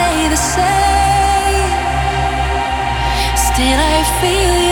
stay the same. Still, I feel you.